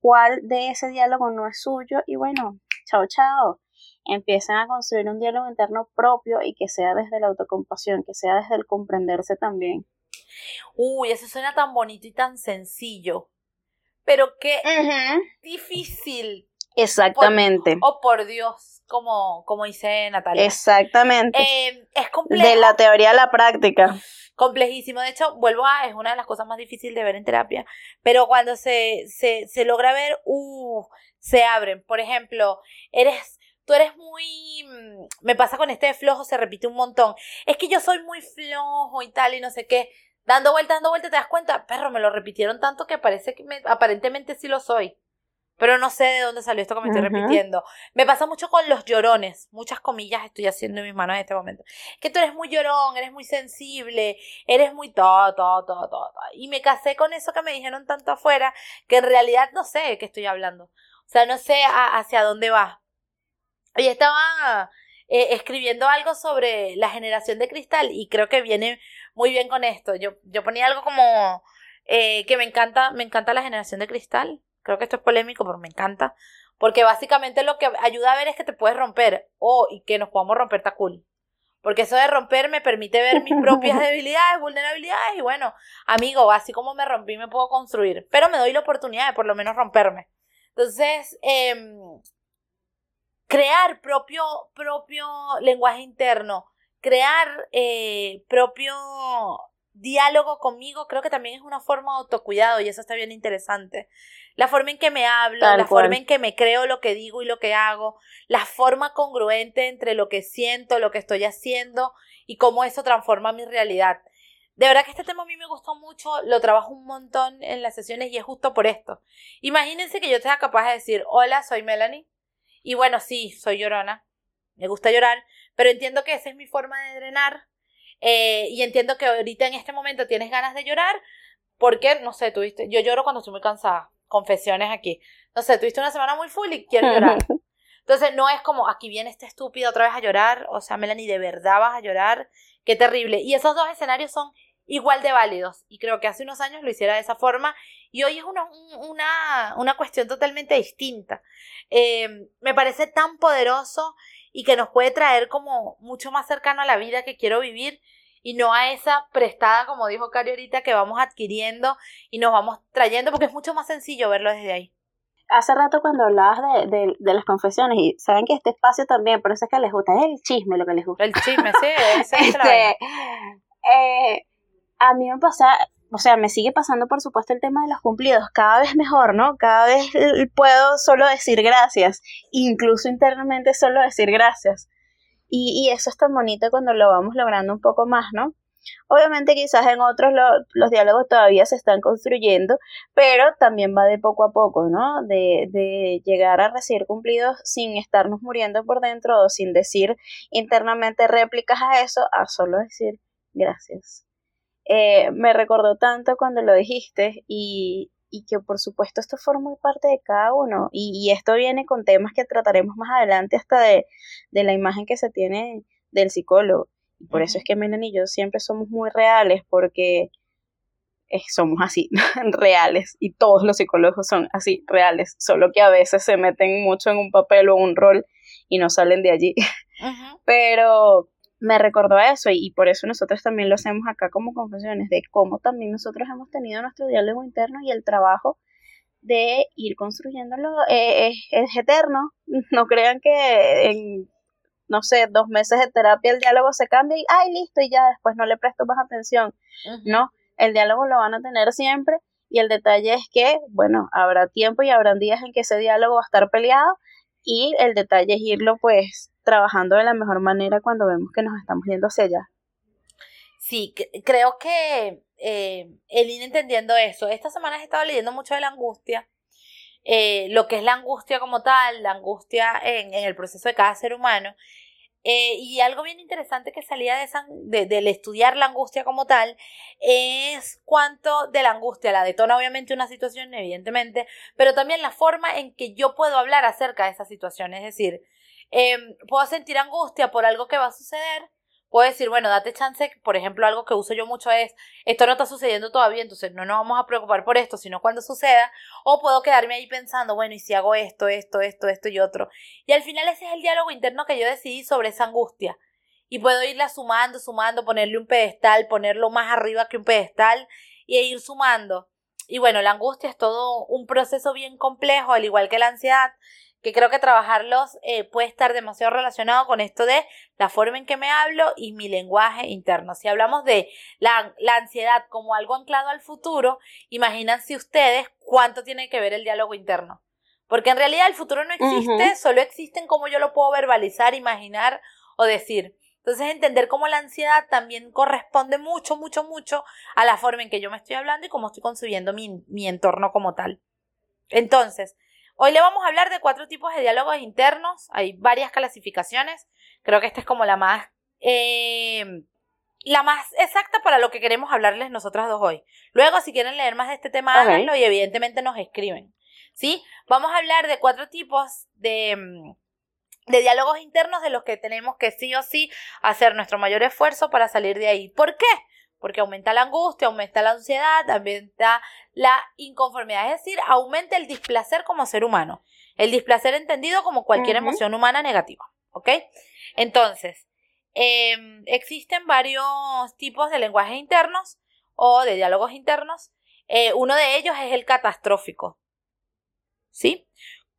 cuál de ese diálogo no es suyo y bueno, chao, chao. Empiezan a construir un diálogo interno propio y que sea desde la autocompasión, que sea desde el comprenderse también. Uy, eso suena tan bonito y tan sencillo. Pero qué difícil. Exactamente. oh, por Dios, como, como dice Natalia. Exactamente. Eh, es complejo. De la teoría a la práctica. Complejísimo. De hecho, vuelvo a, es una de las cosas más difíciles de ver en terapia. Pero cuando se, se, se logra ver, uh, se abren. Por ejemplo, eres, tú eres muy, mm, me pasa con este de flojo, se repite un montón. Es que yo soy muy flojo y tal y no sé qué. Dando vuelta, dando vuelta, te das cuenta, perro, me lo repitieron tanto que parece que me, aparentemente sí lo soy. Pero no sé de dónde salió esto que me estoy repitiendo. Me pasa mucho con los llorones. Muchas comillas estoy haciendo en mis manos en este momento. Que tú eres muy llorón, eres muy sensible, eres muy todo, todo, todo, todo. Y me casé con eso que me dijeron tanto afuera que en realidad no sé de qué estoy hablando. O sea, no sé hacia dónde va. Y estaba eh, escribiendo algo sobre la generación de cristal y creo que viene muy bien con esto. Yo, yo ponía algo como eh, que me encanta, me encanta la generación de cristal Creo que esto es polémico, pero me encanta. Porque básicamente lo que ayuda a ver es que te puedes romper. O y que nos podamos romper está cool. Porque eso de romper me permite ver mis propias debilidades, vulnerabilidades. Y bueno, amigo, así como me rompí, me puedo construir. Pero me doy la oportunidad de por lo menos romperme. Entonces, eh, crear propio, propio lenguaje interno, crear eh, propio diálogo conmigo, creo que también es una forma de autocuidado y eso está bien interesante la forma en que me hablo, la forma en que me creo lo que digo y lo que hago, la forma congruente entre lo que siento, lo que estoy haciendo y cómo eso transforma mi realidad. De verdad que este tema a mí me gustó mucho, lo trabajo un montón en las sesiones y es justo por esto. Imagínense que yo sea capaz de decir, hola, soy Melanie. Y bueno, sí, soy llorona, me gusta llorar, pero entiendo que esa es mi forma de drenar. Eh, y entiendo que ahorita en este momento tienes ganas de llorar, porque, no sé, tuviste, yo lloro cuando estoy muy cansada confesiones aquí. No sé, tuviste una semana muy full y quiero llorar. Entonces no es como, aquí viene este estúpido otra vez a llorar, o sea, Melanie, de verdad vas a llorar, qué terrible. Y esos dos escenarios son igual de válidos. Y creo que hace unos años lo hiciera de esa forma y hoy es una, una, una cuestión totalmente distinta. Em, me parece tan poderoso y que nos puede traer como mucho más cercano a la vida que quiero vivir y no a esa prestada, como dijo Cari ahorita, que vamos adquiriendo y nos vamos trayendo, porque es mucho más sencillo verlo desde ahí. Hace rato cuando hablabas de, de, las confesiones, y saben que este espacio también, por eso es que les gusta, es el chisme lo que les gusta. El chisme, sí, ese es este, eh, A mí me pasa, o sea, me sigue pasando por supuesto el tema de los cumplidos, cada vez mejor, ¿no? Cada vez puedo solo decir gracias, incluso internamente solo decir gracias. Y, eso es tan bonito cuando lo vamos logrando un poco más, ¿no? Obviamente quizás en otros los diálogos todavía se están construyendo, pero también va de poco a poco, ¿no? De, llegar a recibir cumplidos sin estarnos muriendo por dentro o sin decir internamente réplicas a eso, a solo decir gracias. Eh, me recordó tanto cuando lo dijiste y, y que por supuesto esto forma parte de cada uno. Y, esto viene con temas que trataremos más adelante hasta de, la imagen que se tiene del psicólogo. Y por eso es que Melanie y yo siempre somos muy reales porque somos así, reales. Y todos los psicólogos son así, reales, solo que a veces se meten mucho en un papel o un rol y no salen de allí. Pero me recordó eso y, por eso nosotros también lo hacemos acá como confesiones de cómo también nosotros hemos tenido nuestro diálogo interno y el trabajo de ir construyéndolo eh, es, eterno. No crean que en, no sé, dos meses de terapia el diálogo se cambia y, ay, listo, y ya después no le presto más atención. No, el diálogo lo van a tener siempre y el detalle es que, bueno, habrá tiempo y habrán días en que ese diálogo va a estar peleado y el detalle es irlo pues trabajando de la mejor manera cuando vemos que nos estamos yendo hacia allá. Sí, creo que eh, el ir entendiendo eso. Esta semana he estado leyendo mucho de la angustia, eh, lo que es la angustia como tal, la angustia en, el proceso de cada ser humano. Eh, y algo bien interesante que salía de, esa, de del estudiar la angustia como tal es cuánto de la angustia la detona obviamente una situación, evidentemente, pero también la forma en que yo puedo hablar acerca de esa situación. Es decir, Em, puedo sentir angustia por algo que va a suceder. Puedo decir, bueno, date chance, por ejemplo, algo que uso yo mucho es, esto no está sucediendo todavía, entonces no nos vamos a preocupar por esto, sino cuando suceda. O puedo quedarme ahí pensando, bueno, ¿y si hago esto, esto, esto, esto y otro? Y al final ese es el diálogo interno que yo decidí sobre esa angustia. Y puedo irla sumando, sumando, ponerle un pedestal, ponerlo más arriba que un pedestal y ir sumando. Y bueno, la angustia es todo un proceso bien complejo, al igual que la ansiedad, que creo que trabajarlos eh, puede estar demasiado relacionado con esto de la forma en que me hablo y mi lenguaje interno. Si hablamos de la, la ansiedad como algo anclado al futuro, imagínense ustedes cuánto tiene que ver el diálogo interno. Porque en realidad el futuro no existe, solo existe en cómo yo lo puedo verbalizar, imaginar o decir. Entonces entender cómo la ansiedad también corresponde mucho, mucho, mucho a la forma en que yo me estoy hablando y cómo estoy construyendo mi, mi entorno como tal. Entonces, hoy le vamos a hablar de cuatro tipos de diálogos internos. Hay varias clasificaciones. Creo que esta es como la más, eh, la más exacta para lo que queremos hablarles nosotras dos hoy. Luego, si quieren leer más de este tema, háganlo y evidentemente nos escriben. ¿Sí? Vamos a hablar de cuatro tipos de mm, de diálogos internos de los que tenemos que sí o sí hacer nuestro mayor esfuerzo para salir de ahí. ¿Por qué? Porque aumenta la angustia, aumenta la ansiedad, aumenta la inconformidad, es decir, aumenta el displacer como ser humano. El displacer entendido como cualquier emoción humana negativa. ¿Ok? Entonces, em, existen varios tipos de lenguajes internos o de diálogos internos. Eh, uno de ellos es el catastrófico. ¿Sí?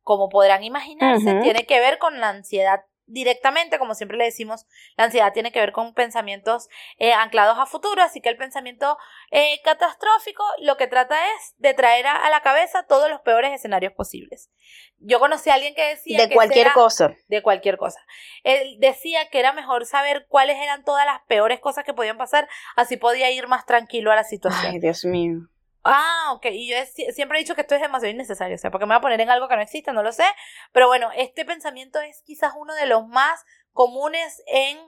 como podrán imaginarse, tiene que ver con la ansiedad directamente, como siempre le decimos, la ansiedad tiene que ver con pensamientos eh, anclados a futuro, así que el pensamiento eh, catastrófico lo que trata es de traer a, la cabeza todos los peores escenarios posibles. Yo conocí a alguien que decía... De cualquier cosa. De cualquier cosa. Él decía que era mejor saber cuáles eran todas las peores cosas que podían pasar, así podía ir más tranquilo a la situación. Ay, Dios mío. Ah, ok. Y yo siempre he dicho que esto es demasiado innecesario. O sea, porque me voy a poner en algo que no existe, no lo sé. Pero bueno, este pensamiento es quizás uno de los más comunes en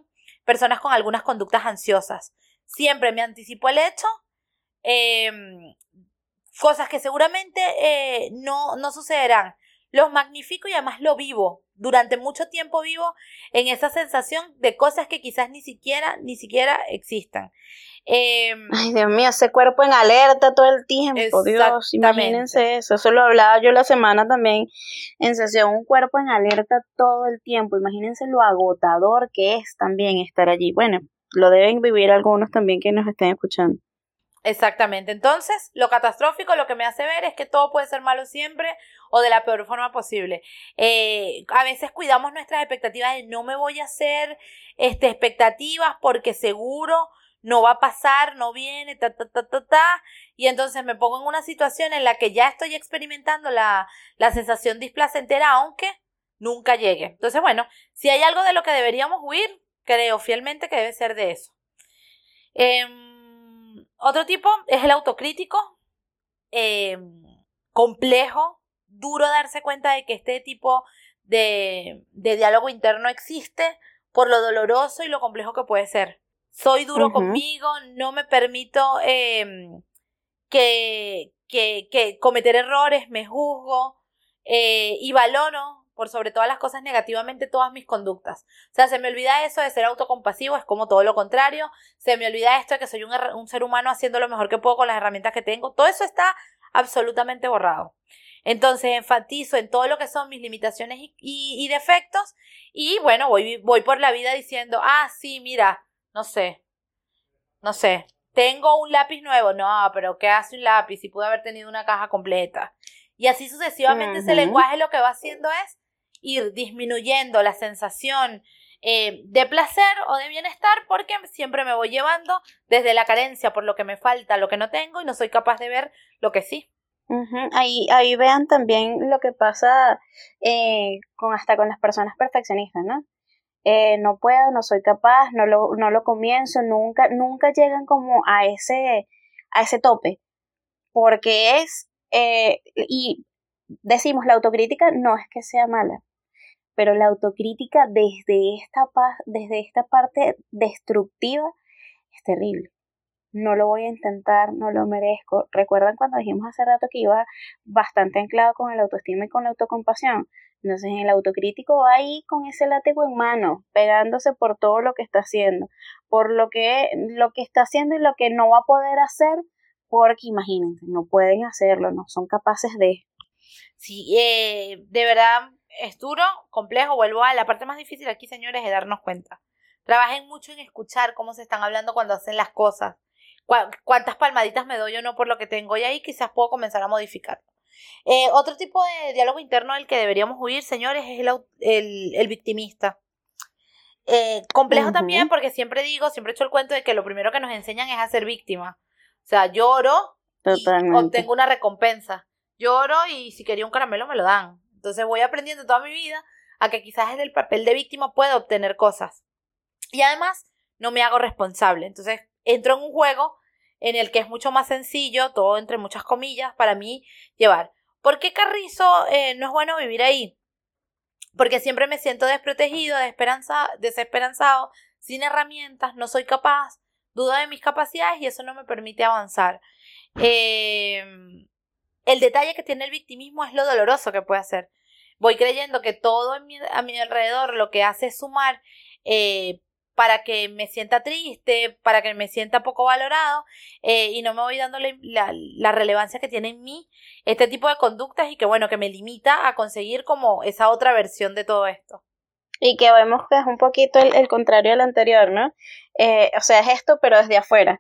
personas con algunas conductas ansiosas. Siempre me anticipo el hecho. Em, cosas que seguramente eh, no, no sucederán. Los magnifico y además lo vivo. Durante mucho tiempo vivo en esa sensación de cosas que quizás ni siquiera, ni siquiera existan. Em, Ay, Dios mío, ese cuerpo en alerta todo el tiempo, Dios, imagínense eso. Eso lo hablaba yo la semana también en sesión, un cuerpo en alerta todo el tiempo. Imagínense lo agotador que es también estar allí. Bueno, lo deben vivir algunos también que nos estén escuchando. Exactamente. Entonces, lo catastrófico lo que me hace ver es que todo puede ser malo siempre o de la peor forma posible. Eh, a veces cuidamos nuestras expectativas de no me voy a hacer este, expectativas porque seguro no va a pasar, no viene, ta, ta, ta, ta, ta, y entonces me pongo en una situación en la que ya estoy experimentando la, la sensación displacentera, aunque nunca llegue. Entonces, bueno, si hay algo de lo que deberíamos huir, creo fielmente que debe ser de eso. Em, otro tipo es el autocrítico, em, complejo, duro darse cuenta de que este tipo de, de diálogo interno existe por lo doloroso y lo complejo que puede ser soy duro conmigo, no me permito em, que, que, que, cometer errores, me juzgo eh, y valoro por sobre todas las cosas negativamente todas mis conductas. O sea, se me olvida eso de ser autocompasivo, es como todo lo contrario, se me olvida esto de que soy un, un ser humano haciendo lo mejor que puedo con las herramientas que tengo, todo eso está absolutamente borrado. Entonces enfatizo en todo lo que son mis limitaciones y, y, y defectos y bueno, voy, voy por la vida diciendo, ah, sí, mira, no sé, no sé, tengo un lápiz nuevo, no, pero ¿qué hace un lápiz si pude haber tenido una caja completa? Y así sucesivamente ese lenguaje lo que va haciendo es ir disminuyendo la sensación eh, de placer o de bienestar porque siempre me voy llevando desde la carencia por lo que me falta, lo que no tengo y no soy capaz de ver lo que sí. ahí, ahí vean también lo que pasa eh, con hasta con las personas perfeccionistas, ¿no? Eh, no puedo, no soy capaz, no lo, no lo comienzo, nunca, nunca llegan como a ese, a ese tope, porque es, eh, y decimos, la autocrítica no es que sea mala, pero la autocrítica desde esta, desde esta parte destructiva es terrible. No lo voy a intentar, no lo merezco. ¿Recuerdan cuando dijimos hace rato que iba bastante anclado con el autoestima y con la autocompasión? Entonces el autocrítico va ahí con ese látigo en mano, pegándose por todo lo que está haciendo, por lo que, lo que está haciendo y lo que no va a poder hacer, porque imagínense, no pueden hacerlo, no son capaces de. Sí, eh, de verdad es duro, complejo, vuelvo a la parte más difícil aquí, señores, es darnos cuenta. Trabajen mucho en escuchar cómo se están hablando cuando hacen las cosas. Cuántas palmaditas me doy o no por lo que tengo y ahí quizás puedo comenzar a modificar. Eh, otro tipo de diálogo interno del que deberíamos huir, señores, es el, el, victimista. Eh, complejo también porque siempre digo, siempre he hecho el cuento de que lo primero que nos enseñan es a ser víctima. O sea, lloro y obtengo una recompensa. Lloro y si quería un caramelo me lo dan. Entonces voy aprendiendo toda mi vida a que quizás en el papel de víctima puedo obtener cosas. Y además no me hago responsable. Entonces entro en un juego en el que es mucho más sencillo, todo entre muchas comillas, para mí llevar. ¿Por qué Carrizo eh, no es bueno vivir ahí? Porque siempre me siento desprotegido, desesperanzado, sin herramientas, no soy capaz, dudo de mis capacidades y eso no me permite avanzar. Em, el detalle que tiene el victimismo es lo doloroso que puede hacer. Voy creyendo que todo a mi alrededor lo que hace es sumar eh, para que me sienta triste, para que me sienta poco valorado eh, y no me voy dándole la, relevancia que tiene en mí este tipo de conductas y que bueno, que me limita a conseguir como esa otra versión de todo esto. Y que vemos que es un poquito el, contrario del anterior, ¿no? Eh, o sea, es esto pero desde afuera.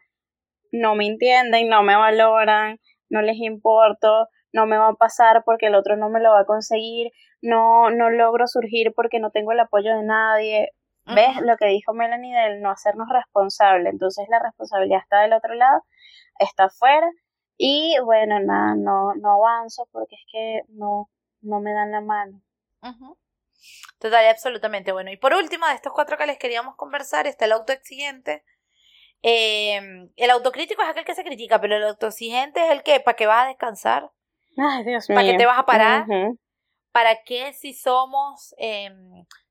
No me entienden, no me valoran, no les importo, no me va a pasar porque el otro no me lo va a conseguir, no, no logro surgir porque no tengo el apoyo de nadie. ¿Ves lo que dijo Melanie del no hacernos responsable? Entonces la responsabilidad está del otro lado, está afuera y bueno, nada, no, no avanzo porque es que no, no me dan la mano. Total y absolutamente. Bueno, y por último, de estos cuatro que les queríamos conversar, está el autoexigente. Eh, el autocrítico es aquel que se critica, pero el autoexigente es el que, ¿para qué vas a descansar? Ay, Dios ¿Para qué te vas a parar? ¿Para qué si somos... Eh,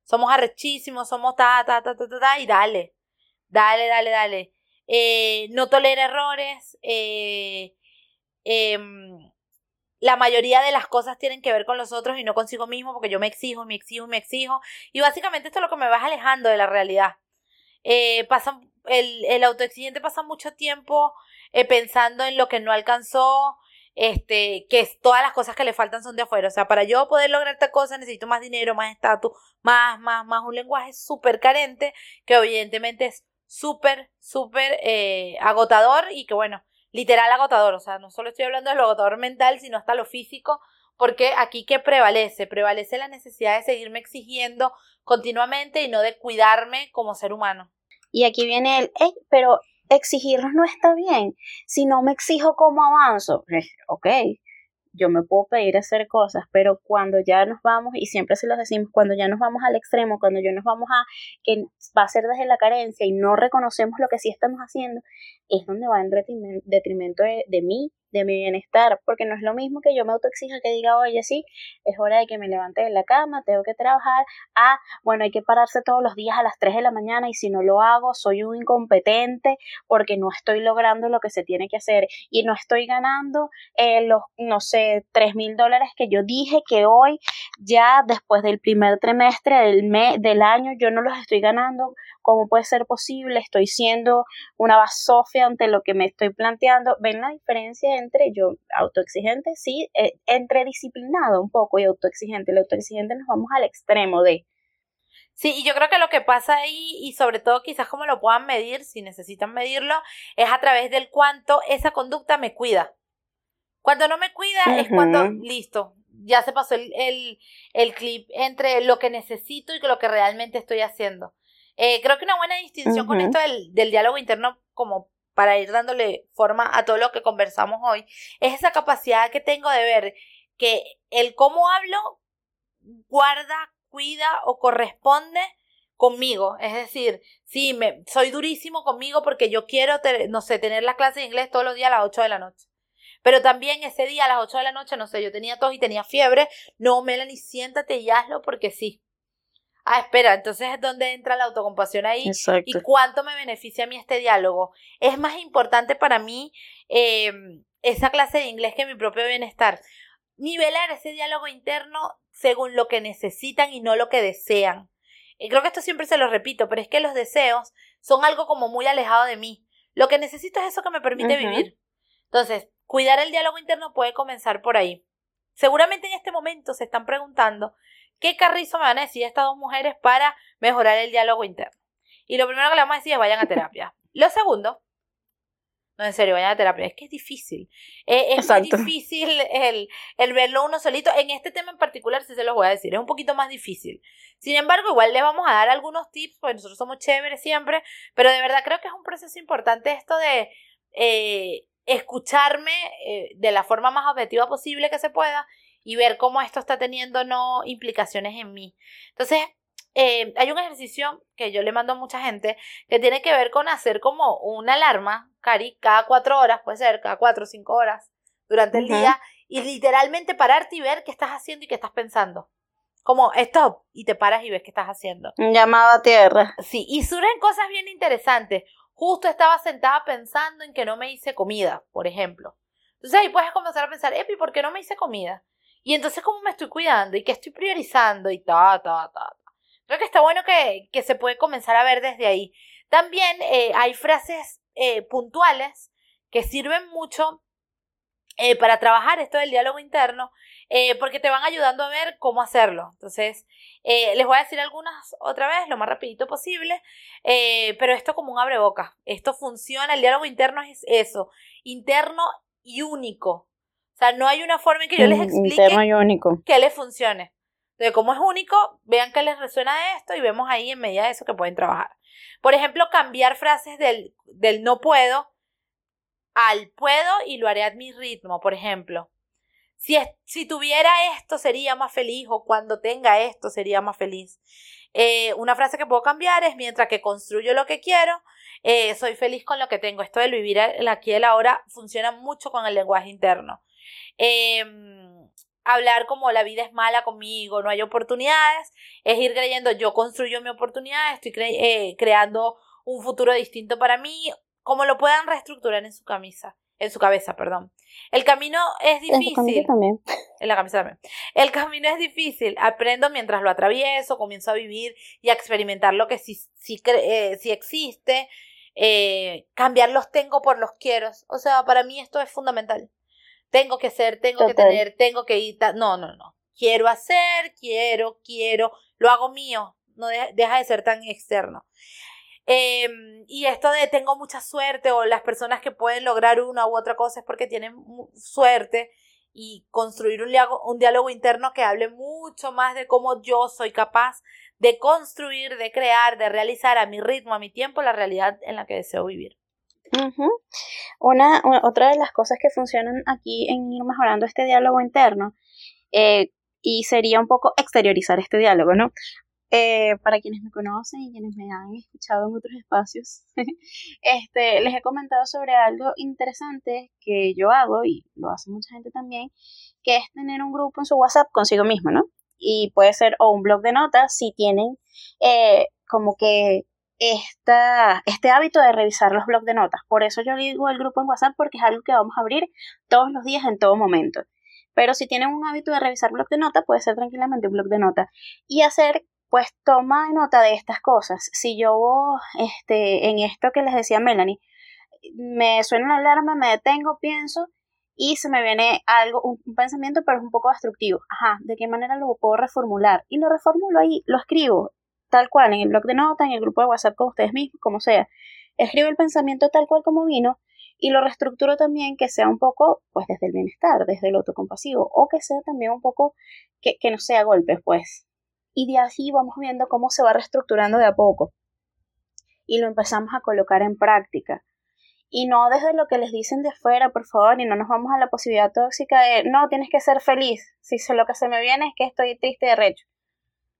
somos arrechísimos, somos ta, ta, ta, ta, ta, y dale, dale, dale, dale. Eh, no tolera errores. Eh, em, la mayoría de las cosas tienen que ver con los otros y no consigo mismo porque yo me exijo, me exijo, me exijo. Y básicamente esto es lo que me va alejando de la realidad. Eh, el, el autoexigente pasa mucho tiempo pensando en lo que no alcanzó, este, que todas las cosas que le faltan son de afuera. O sea, para yo poder lograr esta cosa necesito más dinero, más estatus, más, más, más un lenguaje súper carente, que evidentemente es súper, súper eh, agotador y que bueno, literal agotador. O sea, no solo estoy hablando de lo agotador mental, sino hasta lo físico, porque aquí que prevalece, prevalece la necesidad de seguirme exigiendo continuamente y no de cuidarme como ser humano. Y aquí viene el, hey, pero exigirnos no está bien. Si no me exijo cómo avanzo, pues, ok, yo me puedo pedir hacer cosas, pero cuando ya nos vamos, y siempre se los decimos, cuando ya nos vamos al extremo, cuando ya nos vamos a que va a ser desde la carencia y no reconocemos lo que sí estamos haciendo, es donde va en detrimento de, de mí, de mi bienestar, porque no es lo mismo que yo me autoexija que diga, oye, sí, es hora de que me levante de la cama, tengo que trabajar, ah, bueno, hay que pararse todos los días a las 3 de la mañana y si no lo hago, soy un incompetente porque no estoy logrando lo que se tiene que hacer y no estoy ganando eh, los, no sé, 3 mil dólares que yo dije que hoy, ya después del primer trimestre del, mes, del año, yo no los estoy ganando ¿Cómo puede ser posible? Estoy siendo una basofia ante lo que me estoy planteando. ¿Ven la diferencia entre yo, autoexigente, sí, eh, entre disciplinado un poco y autoexigente? El autoexigente nos vamos al extremo de... Sí, y yo creo que lo que pasa ahí, y sobre todo quizás como lo puedan medir, si necesitan medirlo, es a través del cuánto esa conducta me cuida. Cuando no me cuida es cuando, listo, ya se pasó el, el, el clip entre lo que necesito y lo que realmente estoy haciendo. Eh, creo que una buena distinción con esto del, del diálogo interno, como para ir dándole forma a todo lo que conversamos hoy, es esa capacidad que tengo de ver que el cómo hablo guarda, cuida o corresponde conmigo. Es decir, sí, me, soy durísimo conmigo porque yo quiero, no sé, tener la clase de inglés todos los días a las 8 de la noche. Pero también ese día a las 8 de la noche, no sé, yo tenía tos y tenía fiebre. No, Melanie, siéntate y hazlo porque sí ah, espera, entonces es donde entra la autocompasión ahí y cuánto me beneficia a mí este diálogo. Es más importante para mí em, esa clase de inglés que mi propio bienestar. Nivelar ese diálogo interno según lo que necesitan y no lo que desean. Y creo que esto siempre se lo repito, pero es que los deseos son algo como muy alejado de mí. Lo que necesito es eso que me permite vivir. Entonces, cuidar el diálogo interno puede comenzar por ahí. Seguramente en este momento se están preguntando ¿Qué carrizo me van a decir estas dos mujeres para mejorar el diálogo interno? Y lo primero que le vamos a decir es vayan a terapia. Lo segundo, No, en serio, vayan a terapia. Es que es difícil. Eh, es muy difícil el, el, verlo uno solito. En este tema en particular, sí se los voy a decir, es un poquito más difícil. Sin embargo, igual le vamos a dar algunos tips, porque nosotros somos chéveres siempre, pero de verdad creo que es un proceso importante esto de eh, escucharme eh, de la forma más objetiva posible que se pueda y ver cómo esto está teniendo no implicaciones en mí. Entonces, eh, hay un ejercicio que yo le mando a mucha gente que tiene que ver con hacer como una alarma, Cari, cada cuatro horas, puede ser, cada cuatro o cinco horas durante el día, y literalmente pararte y ver qué estás haciendo y qué estás pensando. Como stop, y te paras y ves qué estás haciendo. Llamado a tierra. Sí, y surgen cosas bien interesantes. Justo estaba sentada pensando en que no me hice comida, por ejemplo. Entonces ahí puedes comenzar a pensar, Epi, ¿por qué no me hice comida? Y entonces, ¿cómo me estoy cuidando? ¿Y qué estoy priorizando? Y ta, ta, ta. Creo que está bueno que, que se puede comenzar a ver desde ahí. También eh, hay frases eh, puntuales que sirven mucho eh, para trabajar esto del diálogo interno, porque te van ayudando a ver cómo hacerlo. Entonces, les voy a decir algunas otra vez, lo más rapidito posible, pero esto como un boca. Esto funciona, el diálogo interno es eso, interno y único. O sea, no hay una forma en que yo les explique único. que les funcione. Entonces, como es único, vean que les resuena esto y vemos ahí en medida de eso que pueden trabajar. Por ejemplo, cambiar frases del, del no puedo al puedo y lo haré a mi ritmo, por ejemplo. Si, si tuviera esto sería más feliz o cuando tenga esto sería más feliz. Eh, una frase que puedo cambiar es mientras que construyo lo que quiero, eh, soy feliz con lo que tengo. Esto de vivir aquí y el ahora funciona mucho con el lenguaje interno. Eh, hablar como la vida es mala conmigo, no hay oportunidades, es ir creyendo yo construyo mi oportunidad, estoy eh, creando un futuro distinto para mí, como lo puedan reestructurar en su camisa, en su cabeza, perdón. El camino es difícil. En, también. en la camisa también. El camino es difícil, aprendo mientras lo atravieso, comienzo a vivir y a experimentar lo que sí, sí, eh, existe, eh, cambiar los tengo por los quiero. O sea, para mí esto es fundamental tengo que ser, tengo que tener, tengo que ir. No, no, no. Quiero hacer, quiero, quiero, lo hago mío, no deja, de ser tan externo. Em, y esto de tengo mucha suerte o las personas que pueden lograr una u otra cosa es porque tienen suerte y construir un diálogo, un diálogo interno que hable mucho más de cómo yo soy capaz de construir, de crear, de realizar a mi ritmo, a mi tiempo, la realidad en la que deseo vivir. Una, otra de las cosas que funcionan aquí en ir mejorando este diálogo interno eh, y sería un poco exteriorizar este diálogo, ¿no? Eh, para quienes me conocen y quienes me han escuchado en otros espacios, este, les he comentado sobre algo interesante que yo hago y lo hace mucha gente también, que es tener un grupo en su WhatsApp consigo mismo, ¿no? Y puede ser o un blog de notas si tienen eh, como que esta, este hábito de revisar los blogs de notas. Por eso yo digo el grupo en WhatsApp porque es algo que vamos a abrir todos los días en todo momento. Pero si tienen un hábito de revisar blog de notas, puede ser tranquilamente un blog de notas y hacer pues toma nota de estas cosas. Si yo este en esto que les decía Melanie, me suena la alarma, me detengo, pienso y se me viene algo, un, un, pensamiento, pero es un poco destructivo. Ajá, ¿de qué manera lo puedo reformular? Y lo reformulo ahí, lo escribo tal cual, en el blog de notas, en el grupo de WhatsApp con ustedes mismos, como sea. Escribo el pensamiento tal cual como vino y lo reestructuro también que sea un poco, pues, desde el bienestar, desde el autocompasivo, o que sea también un poco que, que no sea golpes, pues. Y de así vamos viendo cómo se va reestructurando de a poco. Y lo empezamos a colocar en práctica. Y no desde lo que les dicen de afuera, por favor, y no nos vamos a la posibilidad tóxica de, no, tienes que ser feliz. Si lo que se me viene es que estoy triste de recho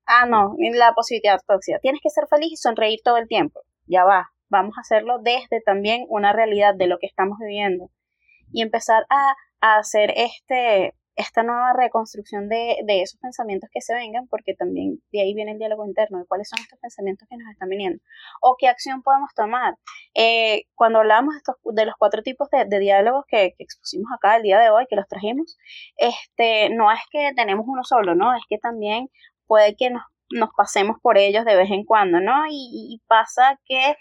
ah, no, la positividad tóxica. Tienes que ser feliz y sonreír todo el tiempo. Ya va, vamos a hacerlo desde también una realidad de lo que estamos viviendo y empezar a, hacer este, esta nueva reconstrucción de, esos pensamientos que se vengan, porque también de ahí viene el diálogo interno, de cuáles son estos pensamientos que nos están viniendo, o qué acción podemos tomar. Eh, cuando hablamos de, estos, de los cuatro tipos de, diálogos que, que, expusimos acá el día de hoy, que los trajimos, este, no es que tenemos uno solo, ¿no? Es que también puede que nos, nos pasemos por ellos de vez en cuando, ¿no? Y, pasa que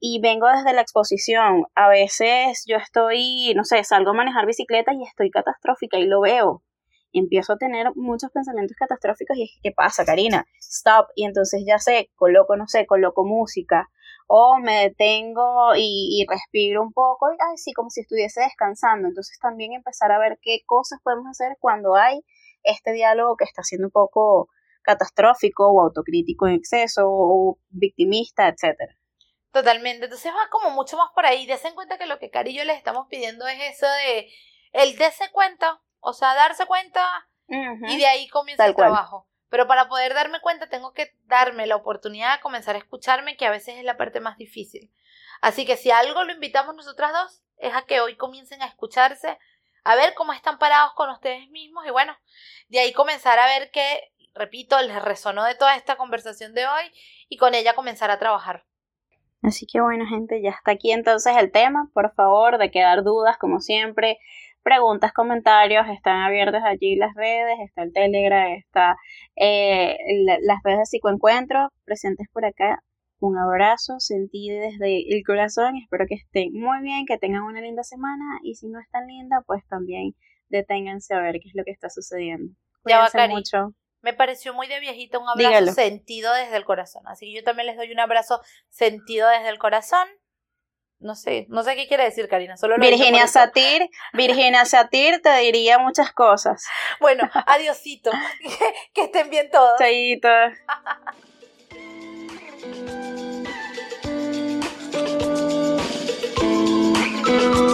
y vengo desde la exposición. A veces yo estoy, no sé, salgo a manejar bicicleta y estoy catastrófica y lo veo. Y empiezo a tener muchos pensamientos catastróficos y es ¿qué pasa, Karina? Stop. Y entonces ya sé, coloco, no sé, coloco música o me detengo y, respiro un poco y así como si estuviese descansando. Entonces también empezar a ver qué cosas podemos hacer cuando hay este diálogo que está siendo un poco catastrófico o autocrítico en exceso o victimista, etcétera. Totalmente, entonces va como mucho más por ahí. Desen cuenta que lo que Cari y yo les estamos pidiendo es eso de el dese cuenta, o sea, darse cuenta y de ahí comienza el trabajo. Pero para poder darme cuenta tengo que darme la oportunidad de comenzar a escucharme, que a veces es la parte más difícil. Así que si algo lo invitamos nosotras dos, es a que hoy comiencen a escucharse, a ver cómo están parados con ustedes mismos y bueno, de ahí comenzar a ver qué, repito, les resonó de toda esta conversación de hoy y con ella comenzar a trabajar. Así que bueno, gente, ya está aquí entonces el tema. Por favor, de quedar dudas, como siempre, preguntas, comentarios, están abiertas allí las redes, está el Telegram, está eh, las redes de psicoencuentro presentes por acá. Un abrazo sentido desde el corazón. Espero que estén muy bien, que tengan una linda semana y si no es tan linda, pues también deténganse a ver qué es lo que está sucediendo. Cuídense ya mucho. Me pareció muy de viejita un abrazo sentido desde el corazón. Así que yo también les doy un abrazo sentido desde el corazón. No sé, no sé qué quiere decir Karina, solo Virginia Satir, Virginia Satir te diría muchas cosas. Bueno, adiosito. que estén bien todos. Chaito.